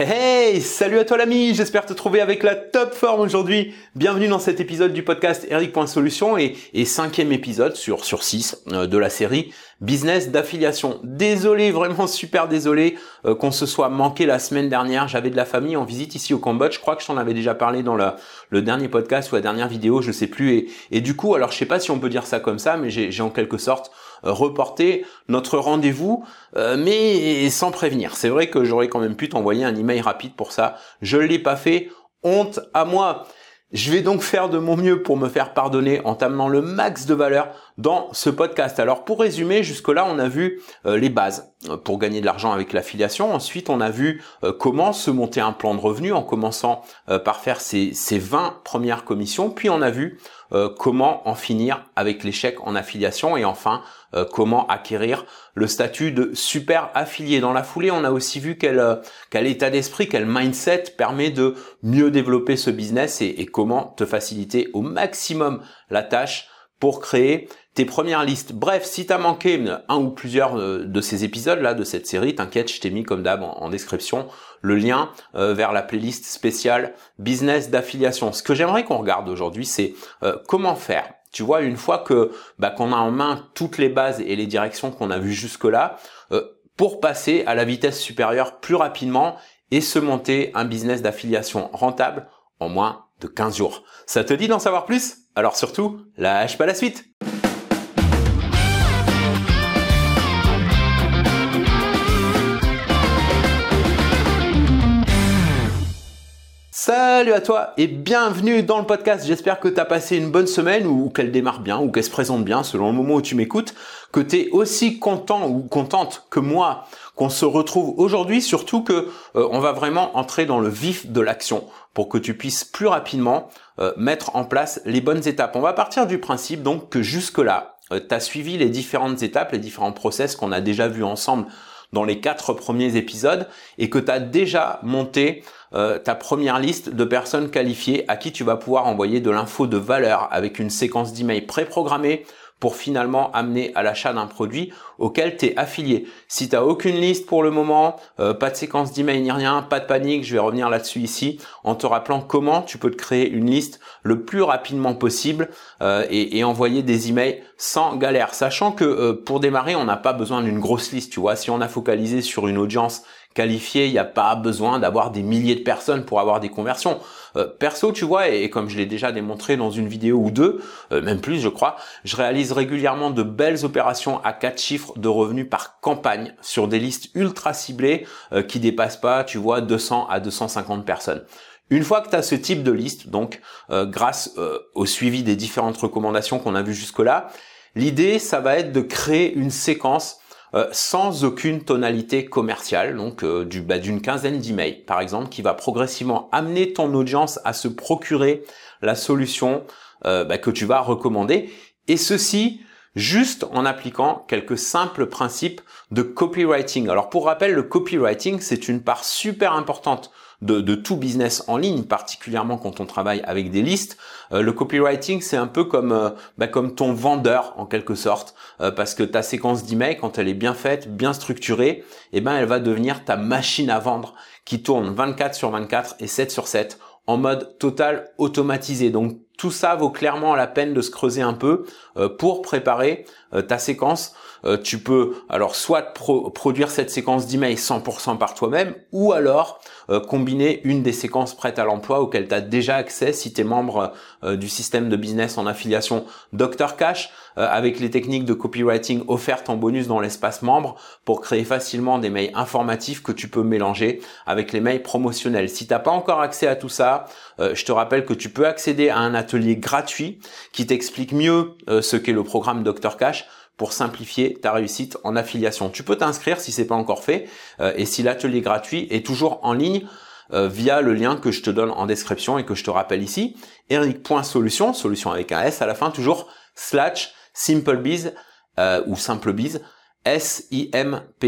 Hey, salut à toi l'ami, j'espère te trouver avec la top forme aujourd'hui. Bienvenue dans cet épisode du podcast Eric.solution et, cinquième épisode sur, sur 6 euh, de la série business d'affiliation. Désolé, vraiment super désolé euh, qu'on se soit manqué la semaine dernière. J'avais de la famille en visite ici au Cambodge. Je crois que je t'en avais déjà parlé dans le dernier podcast ou la dernière vidéo, je sais plus. Et, du coup, alors je sais pas si on peut dire ça comme ça, mais j'ai en quelque sorte reporter notre rendez-vous, euh, mais sans prévenir. C'est vrai que j'aurais quand même pu t'envoyer un email rapide pour ça. Je l'ai pas fait. Honte à moi. Je vais donc faire de mon mieux pour me faire pardonner en t'amenant le max de valeur dans ce podcast. Alors pour résumer, jusque-là, on a vu euh, les bases pour gagner de l'argent avec l'affiliation. Ensuite, on a vu comment se monter un plan de revenus en commençant par faire ces 20 premières commissions. Puis on a vu comment en finir avec l'échec en affiliation. Et enfin, euh, comment acquérir le statut de super affilié. Dans la foulée, on a aussi vu euh, quel état d'esprit, quel mindset permet de mieux développer ce business et, comment te faciliter au maximum la tâche pour créer tes premières listes. Bref, si tu as manqué un ou plusieurs euh, de ces épisodes là de cette série, t'inquiète, je t'ai mis comme d'hab en, description le lien vers la playlist spéciale business d'affiliation. Ce que j'aimerais qu'on regarde aujourd'hui, c'est comment faire tu vois, une fois que bah, qu'on a en main toutes les bases et les directions qu'on a vues jusque-là, euh, pour passer à la vitesse supérieure plus rapidement et se monter un business d'affiliation rentable en moins de 15 jours. Ça te dit d'en savoir plus? Alors surtout, lâche pas la suite Salut à toi et bienvenue dans le podcast. J'espère que tu as passé une bonne semaine ou qu'elle démarre bien ou qu'elle se présente bien selon le moment où tu m'écoutes, que tu es aussi content ou contente que moi qu'on se retrouve aujourd'hui, surtout que euh, on va vraiment entrer dans le vif de l'action pour que tu puisses plus rapidement euh, mettre en place les bonnes étapes. On va partir du principe donc que jusque-là, euh, tu as suivi les différentes étapes, les différents process qu'on a déjà vus ensemble dans les quatre premiers épisodes et que tu as déjà monté euh, ta première liste de personnes qualifiées à qui tu vas pouvoir envoyer de l'info de valeur avec une séquence d'emails préprogrammée pour finalement amener à l'achat d'un produit auquel tu es affilié. Si tu n'as aucune liste pour le moment, euh, pas de séquence d'email ni rien, pas de panique, je vais revenir là-dessus ici en te rappelant comment tu peux te créer une liste le plus rapidement possible euh, et, envoyer des emails sans galère. Sachant que pour démarrer, on n'a pas besoin d'une grosse liste, tu vois. Si on a focalisé sur une audience il n'y a pas besoin d'avoir des milliers de personnes pour avoir des conversions. Euh, perso, tu vois, et, comme je l'ai déjà démontré dans une vidéo ou deux, euh, même plus je crois, je réalise régulièrement de belles opérations à quatre chiffres de revenus par campagne sur des listes ultra ciblées euh, qui dépassent pas, tu vois, 200 à 250 personnes. Une fois que tu as ce type de liste, donc grâce au suivi des différentes recommandations qu'on a vues jusque-là, l'idée, ça va être de créer une séquence euh, sans aucune tonalité commerciale, donc euh, du, bah, d'une quinzaine d'emails par exemple, qui va progressivement amener ton audience à se procurer la solution euh, bah, que tu vas recommander. Et ceci juste en appliquant quelques simples principes de copywriting. Alors pour rappel, le copywriting, c'est une part super importante de, tout business en ligne, particulièrement quand on travaille avec des listes. Euh, le copywriting, c'est un peu comme, euh, bah, comme ton vendeur en quelque sorte, euh, parce que ta séquence d'email, quand elle est bien faite, bien structurée, eh ben elle va devenir ta machine à vendre qui tourne 24 sur 24 et 7 sur 7 en mode total automatisé. Donc tout ça vaut clairement la peine de se creuser un peu pour préparer ta séquence euh, tu peux alors soit produire cette séquence d'email 100% par toi-même ou alors euh, combiner une des séquences prêtes à l'emploi auxquelles tu as déjà accès si tu es membre euh, du système de business en affiliation Dr Cash avec les techniques de copywriting offertes en bonus dans l'espace membre pour créer facilement des mails informatifs que tu peux mélanger avec les mails promotionnels. Si t'as pas encore accès à tout ça, je te rappelle que tu peux accéder à un atelier gratuit qui t'explique mieux ce qu'est le programme Dr Cash pour simplifier ta réussite en affiliation. Tu peux t'inscrire si c'est pas encore fait euh, et si l'atelier gratuit est toujours en ligne euh, via le lien que je te donne en description et que je te rappelle ici, eric.solution, solution avec un S à la fin, toujours slash simplebiz euh, ou simplebiz, S-I-M-P-L-E-B-I-Z,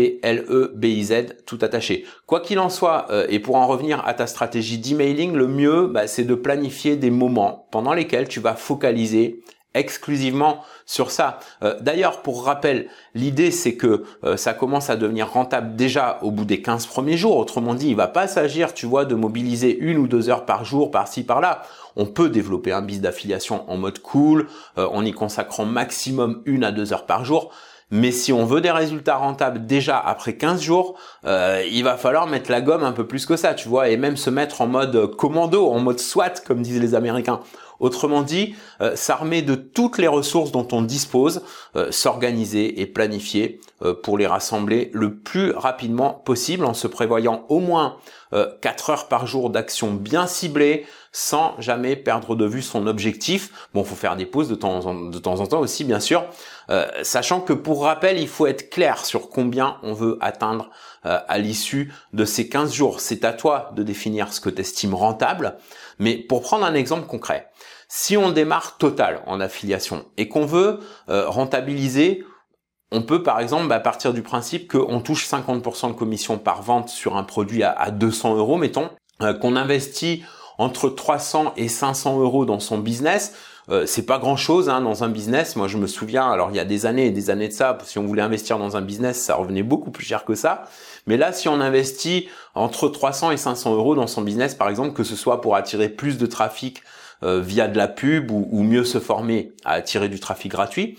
tout attaché. Quoi qu'il en soit, euh, et pour en revenir à ta stratégie d'emailing, le mieux, bah, c'est de planifier des moments pendant lesquels tu vas focaliser exclusivement sur ça. Euh, d'ailleurs, pour rappel, l'idée c'est que euh, ça commence à devenir rentable déjà au bout des 15 premiers jours. Autrement dit, il va pas s'agir, tu vois, de mobiliser une ou deux heures par jour, par-ci, par-là. On peut développer un business d'affiliation en mode cool, euh, en y consacrant maximum une à deux heures par jour. Mais si on veut des résultats rentables déjà après 15 jours, il va falloir mettre la gomme un peu plus que ça, tu vois, et même se mettre en mode commando, en mode SWAT, comme disent les Américains. Autrement dit, euh, s'armer de toutes les ressources dont on dispose, euh, s'organiser et planifier euh, pour les rassembler le plus rapidement possible en se prévoyant au moins 4 heures par jour d'action bien ciblée sans jamais perdre de vue son objectif. Bon, faut faire des pauses de temps en, de temps, en temps aussi, bien sûr, sachant que pour rappel, il faut être clair sur combien on veut atteindre à l'issue de ces 15 jours. C'est à toi de définir ce que tu estimes rentable. Mais pour prendre un exemple concret, si on démarre total en affiliation et qu'on veut euh, rentabiliser, on peut par exemple bah, partir du principe qu'on touche 50% de commission par vente sur un produit à, 200 euros, mettons, euh, qu'on investit entre 300 et 500 euros dans son business. Euh, c'est pas grand chose hein, dans un business. Moi, je me souviens, alors il y a des années et des années de ça, si on voulait investir dans un business, ça revenait beaucoup plus cher que ça. Mais là, si on investit entre 300 et 500 euros dans son business, par exemple, que ce soit pour attirer plus de trafic euh, via de la pub ou, mieux se former à attirer du trafic gratuit.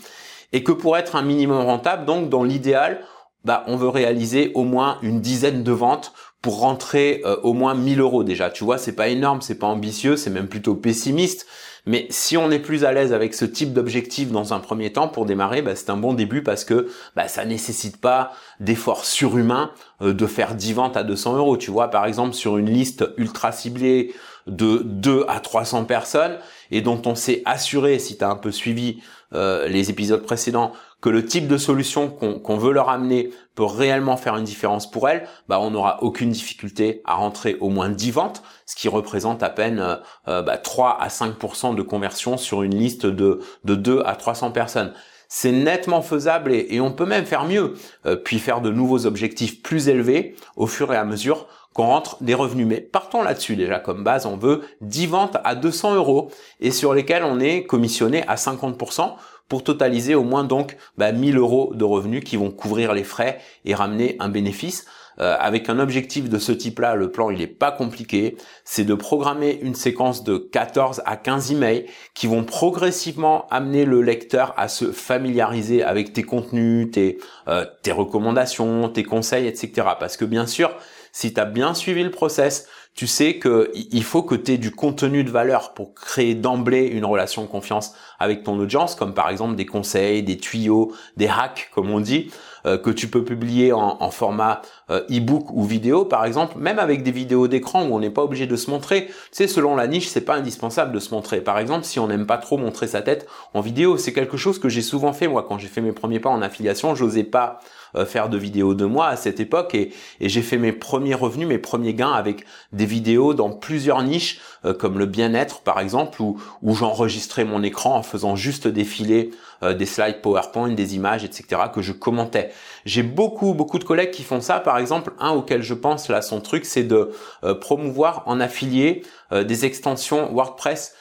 Et que pour être un minimum rentable, donc dans l'idéal, bah, on veut réaliser au moins une dizaine de ventes pour rentrer euh, au moins 1000 euros déjà. Tu vois, c'est pas énorme, c'est pas ambitieux, c'est même plutôt pessimiste. Mais si on est plus à l'aise avec ce type d'objectif dans un premier temps pour démarrer, bah, c'est un bon début parce que bah, ça nécessite pas d'efforts surhumains euh, de faire 10 ventes à 200 euros. Tu vois, par exemple, sur une liste ultra ciblée de 2 à 300 personnes et dont on s'est assuré, si tu un peu suivi euh, les épisodes précédents, que le type de solution qu'on veut leur amener peut réellement faire une différence pour elles, bah on n'aura aucune difficulté à rentrer au moins 10 ventes, ce qui représente à peine euh, euh bah, 3 à 5% de conversion sur une liste de, de 2 à 300 personnes. C'est nettement faisable et, et, on peut même faire mieux, euh, puis faire de nouveaux objectifs plus élevés au fur et à mesure qu'on rentre des revenus. Mais partons là-dessus déjà comme base, on veut 10 ventes à 200 euros et sur lesquelles on est commissionné à 50% pour totaliser au moins donc bah, 1000 euros de revenus qui vont couvrir les frais et ramener un bénéfice. Euh, avec un objectif de ce type-là, le plan il n'est pas compliqué, c'est de programmer une séquence de 14 à 15 emails qui vont progressivement amener le lecteur à se familiariser avec tes contenus, tes, euh, tes recommandations, tes conseils, etc. Parce que bien sûr, si tu as bien suivi le process, tu sais que il faut que tu aies du contenu de valeur pour créer d'emblée une relation de confiance avec ton audience, comme par exemple des conseils, des tuyaux, des hacks, comme on dit, euh, que tu peux publier en, format euh, e-book ou vidéo, par exemple, même avec des vidéos d'écran où on n'est pas obligé de se montrer. Tu sais, selon la niche, c'est pas indispensable de se montrer. Par exemple, si on n'aime pas trop montrer sa tête en vidéo, c'est quelque chose que j'ai souvent fait moi quand j'ai fait mes premiers pas en affiliation. J'osais pas faire de vidéos de moi à cette époque et, j'ai fait mes premiers revenus, mes premiers gains avec des vidéos dans plusieurs niches euh, comme le bien-être par exemple où, où j'enregistrais mon écran en faisant juste défiler euh, des slides PowerPoint, des images, etc. que je commentais. J'ai beaucoup beaucoup de collègues qui font ça. Par exemple, un auquel je pense là, son truc, c'est de promouvoir en affilié des extensions WordPress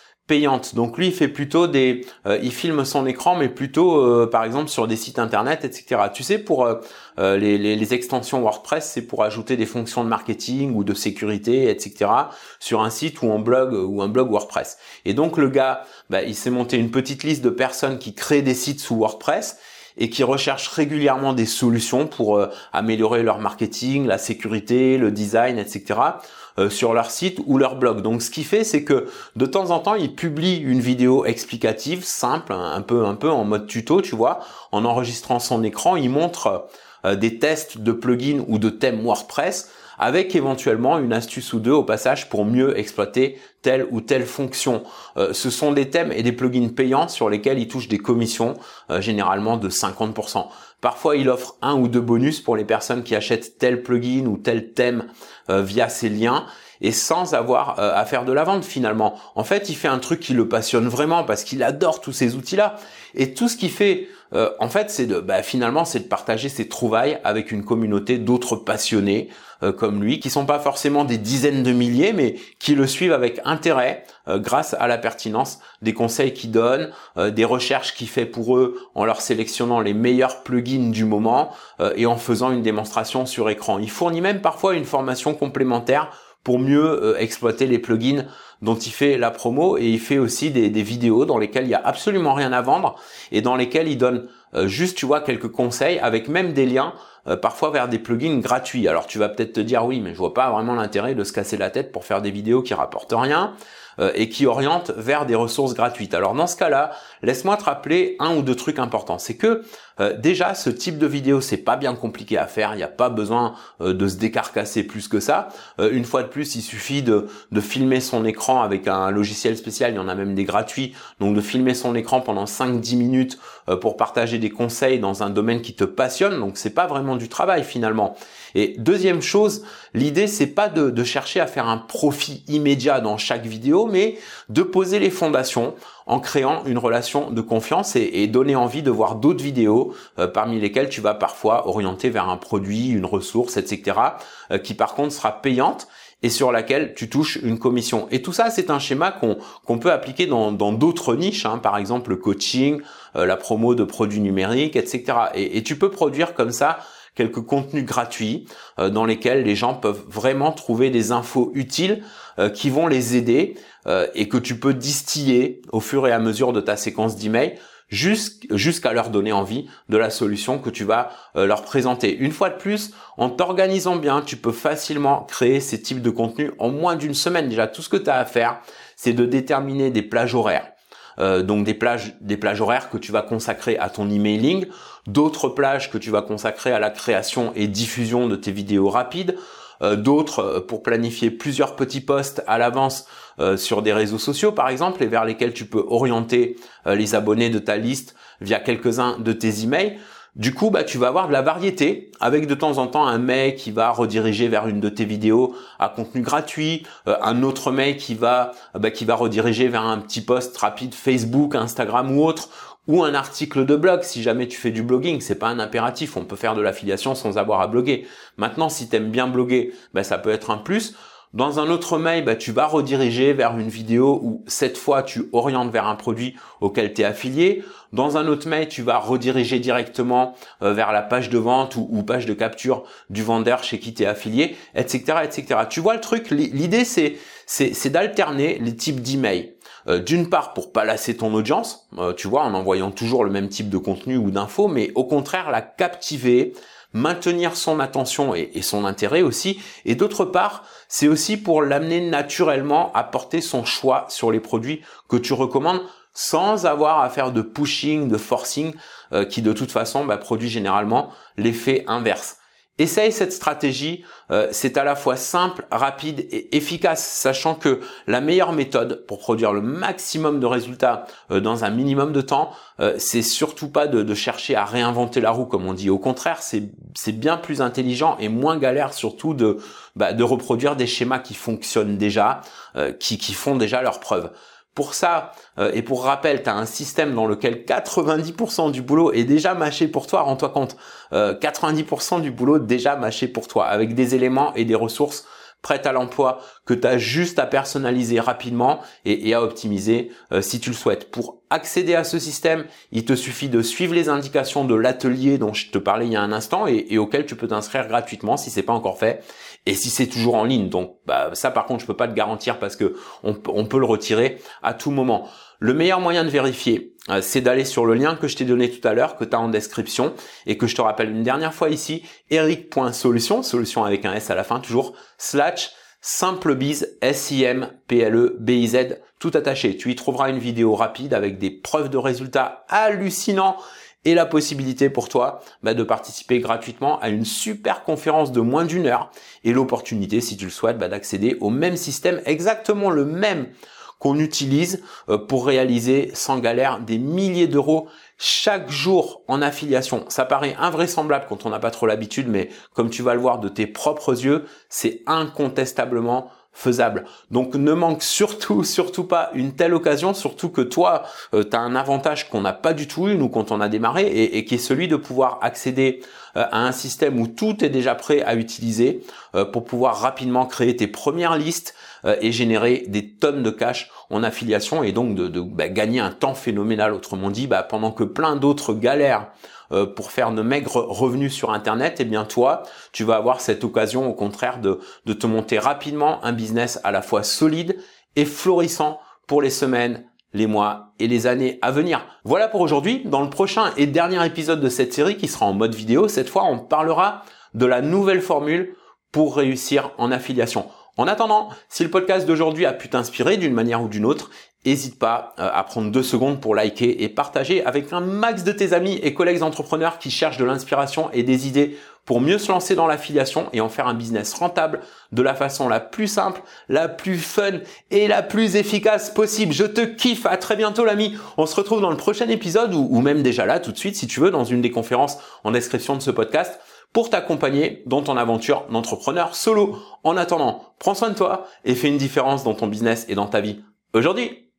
Donc lui, il fait plutôt des, euh, il filme son écran, mais plutôt, euh, par exemple, sur des sites internet, etc. Tu sais, pour euh, les, extensions WordPress, c'est pour ajouter des fonctions de marketing ou de sécurité, etc. sur un site ou un blog ou un blog WordPress. Et donc le gars, bah, il s'est monté une petite liste de personnes qui créent des sites sous WordPress et qui recherchent régulièrement des solutions pour améliorer leur marketing, la sécurité, le design, etc. Euh, sur leur site ou leur blog. Donc ce qu'il fait, c'est que de temps en temps, il publie une vidéo explicative, simple, un peu un peu en mode tuto, tu vois, en enregistrant son écran, il montre euh, des tests de plugins ou de thèmes WordPress avec éventuellement une astuce ou deux au passage pour mieux exploiter telle ou telle fonction. Euh, ce sont des thèmes et des plugins payants sur lesquels il touche des commissions généralement de 50%. Parfois, il offre un ou deux bonus pour les personnes qui achètent tel plugin ou tel thème euh, via ces liens et sans avoir euh, à faire de la vente finalement. En fait, il fait un truc qui le passionne vraiment parce qu'il adore tous ces outils-là. Et tout ce qu'il fait euh, en fait, c'est de, bah, finalement, c'est de partager ses trouvailles avec une communauté d'autres passionnés euh, comme lui, qui sont pas forcément des dizaines de milliers, mais qui le suivent avec intérêt euh, grâce à la pertinence des conseils qu'il donne, des recherches qu'il fait pour eux en leur sélectionnant les meilleurs plugins du moment et en faisant une démonstration sur écran. Il fournit même parfois une formation complémentaire pour mieux exploiter les plugins dont il fait la promo et il fait aussi des, vidéos dans lesquelles il y a absolument rien à vendre et dans lesquelles il donne euh, juste, tu vois, quelques conseils avec même des liens euh, parfois vers des plugins gratuits. Alors tu vas peut-être te dire oui, mais je vois pas vraiment l'intérêt de se casser la tête pour faire des vidéos qui rapportent rien euh, et qui orientent vers des ressources gratuites. Alors dans ce cas-là, laisse-moi te rappeler un ou deux trucs importants. C'est que euh, déjà, ce type de vidéo, c'est pas bien compliqué à faire. Il n'y a pas besoin euh, de se décarcasser plus que ça. Euh, une fois de plus, il suffit de, de filmer son écran avec un logiciel spécial. Il y en a même des gratuits. Donc de filmer son écran pendant 5-10 minutes pour partager des conseils dans un domaine qui te passionne. Donc c'est pas vraiment du travail finalement. Et deuxième chose, l'idée c'est pas de, de chercher à faire un profit immédiat dans chaque vidéo, mais de poser les fondations en créant une relation de confiance et, donner envie de voir d'autres vidéos euh, parmi lesquelles tu vas parfois orienter vers un produit, une ressource, etc. Euh, qui par contre sera payante et sur laquelle tu touches une commission. Et tout ça, c'est un schéma qu'on peut appliquer dans d'autres niches, hein, par exemple le coaching, euh, la promo de produits numériques, etc. Et, et, tu peux produire comme ça quelques contenus gratuits dans lesquels les gens peuvent vraiment trouver des infos utiles qui vont les aider euh, et que tu peux distiller au fur et à mesure de ta séquence d'emails jusqu'à leur donner envie de la solution que tu vas euh, leur présenter. Une fois de plus, en t'organisant bien, tu peux facilement créer ces types de contenus en moins d'une semaine. Déjà, tout ce que tu as à faire, c'est de déterminer des plages horaires. Euh, donc des plages, des plages horaires que tu vas consacrer à ton emailing, d'autres plages que tu vas consacrer à la création et diffusion de tes vidéos rapides, euh, d'autres euh, pour planifier plusieurs petits posts à l'avance euh, sur des réseaux sociaux par exemple et vers lesquels tu peux orienter les abonnés de ta liste via quelques-uns de tes emails. Du coup, bah, tu vas avoir de la variété avec de temps en temps un mail qui va rediriger vers une de tes vidéos à contenu gratuit, un autre mail qui va, bah, qui va rediriger vers un petit post rapide Facebook, Instagram ou autre, ou un article de blog si jamais tu fais du blogging, c'est pas un impératif, on peut faire de l'affiliation sans avoir à bloguer. Maintenant, si tu bien bloguer, ben, ça peut être un plus. Dans un autre mail, bah, tu vas rediriger vers une vidéo où cette fois tu orientes vers un produit auquel tu es affilié. Dans un autre mail, tu vas rediriger directement euh, vers la page de vente ou, page de capture du vendeur chez qui tu es affilié, etc., etc. Tu vois le truc? L'idée, c'est c'est d'alterner les types d'emails. Euh, d'une part pour pas lasser ton audience, euh, tu vois, en envoyant toujours le même type de contenu ou d'infos, mais au contraire la captiver, maintenir son attention et, son intérêt aussi. Et d'autre part, c'est aussi pour l'amener naturellement à porter son choix sur les produits que tu recommandes sans avoir à faire de pushing, de forcing, euh, qui de toute façon bah, produit généralement l'effet inverse. Essaye cette stratégie, euh, c'est à la fois simple, rapide et efficace, sachant que la meilleure méthode pour produire le maximum de résultats euh, dans un minimum de temps, euh, c'est surtout pas de, chercher à réinventer la roue comme on dit. Au contraire, c'est bien plus intelligent et moins galère surtout de, bah, de reproduire des schémas qui fonctionnent déjà, qui, qui font déjà leurs preuves. Pour ça, euh, et pour rappel, tu as un système dans lequel 90% du boulot est déjà mâché pour toi, rends-toi compte, 90% euh, du boulot déjà mâché pour toi, avec des éléments et des ressources prête à l'emploi que tu as juste à personnaliser rapidement et, à optimiser euh, si tu le souhaites. Pour accéder à ce système, il te suffit de suivre les indications de l'atelier dont je te parlais il y a un instant et, auquel tu peux t'inscrire gratuitement si c'est pas encore fait et si c'est toujours en ligne. Donc bah, ça par contre je peux pas te garantir parce que on, peut le retirer à tout moment. Le meilleur moyen de vérifier, euh, c'est d'aller sur le lien que je t'ai donné tout à l'heure, que tu as en description, et que je te rappelle une dernière fois ici, eric.solution, solution avec un S à la fin toujours, slash simplebiz, S-I-M-P-L-E-B-I-Z, tout attaché. Tu y trouveras une vidéo rapide avec des preuves de résultats hallucinants et la possibilité pour toi bah, de participer gratuitement à une super conférence de moins d'une heure et l'opportunité, si tu le souhaites, bah, d'accéder au même système, exactement le même qu'on utilise euh, pour réaliser sans galère des milliers d'euros chaque jour en affiliation. Ça paraît invraisemblable quand on n'a pas trop l'habitude, mais comme tu vas le voir de tes propres yeux, c'est incontestablement faisable. Donc ne manque surtout, surtout pas une telle occasion, surtout que toi, euh, tu as un avantage qu'on n'a pas du tout eu, nous, quand on a démarré, et, qui est celui de pouvoir accéder euh, à un système où tout est déjà prêt à utiliser euh, pour pouvoir rapidement créer tes premières listes et générer des tonnes de cash en affiliation et donc de, bah, gagner un temps phénoménal. Autrement dit, bah, pendant que plein d'autres galèrent euh, pour faire de maigres revenus sur Internet, eh bien toi, tu vas avoir cette occasion au contraire de te monter rapidement un business à la fois solide et florissant pour les semaines, les mois et les années à venir. Voilà pour aujourd'hui. Dans le prochain et dernier épisode de cette série qui sera en mode vidéo, cette fois on parlera de la nouvelle formule pour réussir en affiliation. En attendant, si le podcast d'aujourd'hui a pu t'inspirer d'une manière ou d'une autre, N'hésite pas euh, à prendre deux secondes pour liker et partager avec un max de tes amis et collègues entrepreneurs qui cherchent de l'inspiration et des idées pour mieux se lancer dans l'affiliation et en faire un business rentable de la façon la plus simple, la plus fun et la plus efficace possible. Je te kiffe. À très bientôt l'ami. On se retrouve dans le prochain épisode ou, ou même déjà là tout de suite si tu veux dans une des conférences en description de ce podcast pour t'accompagner dans ton aventure d'entrepreneur solo. En attendant, prends soin de toi et fais une différence dans ton business et dans ta vie aujourd'hui.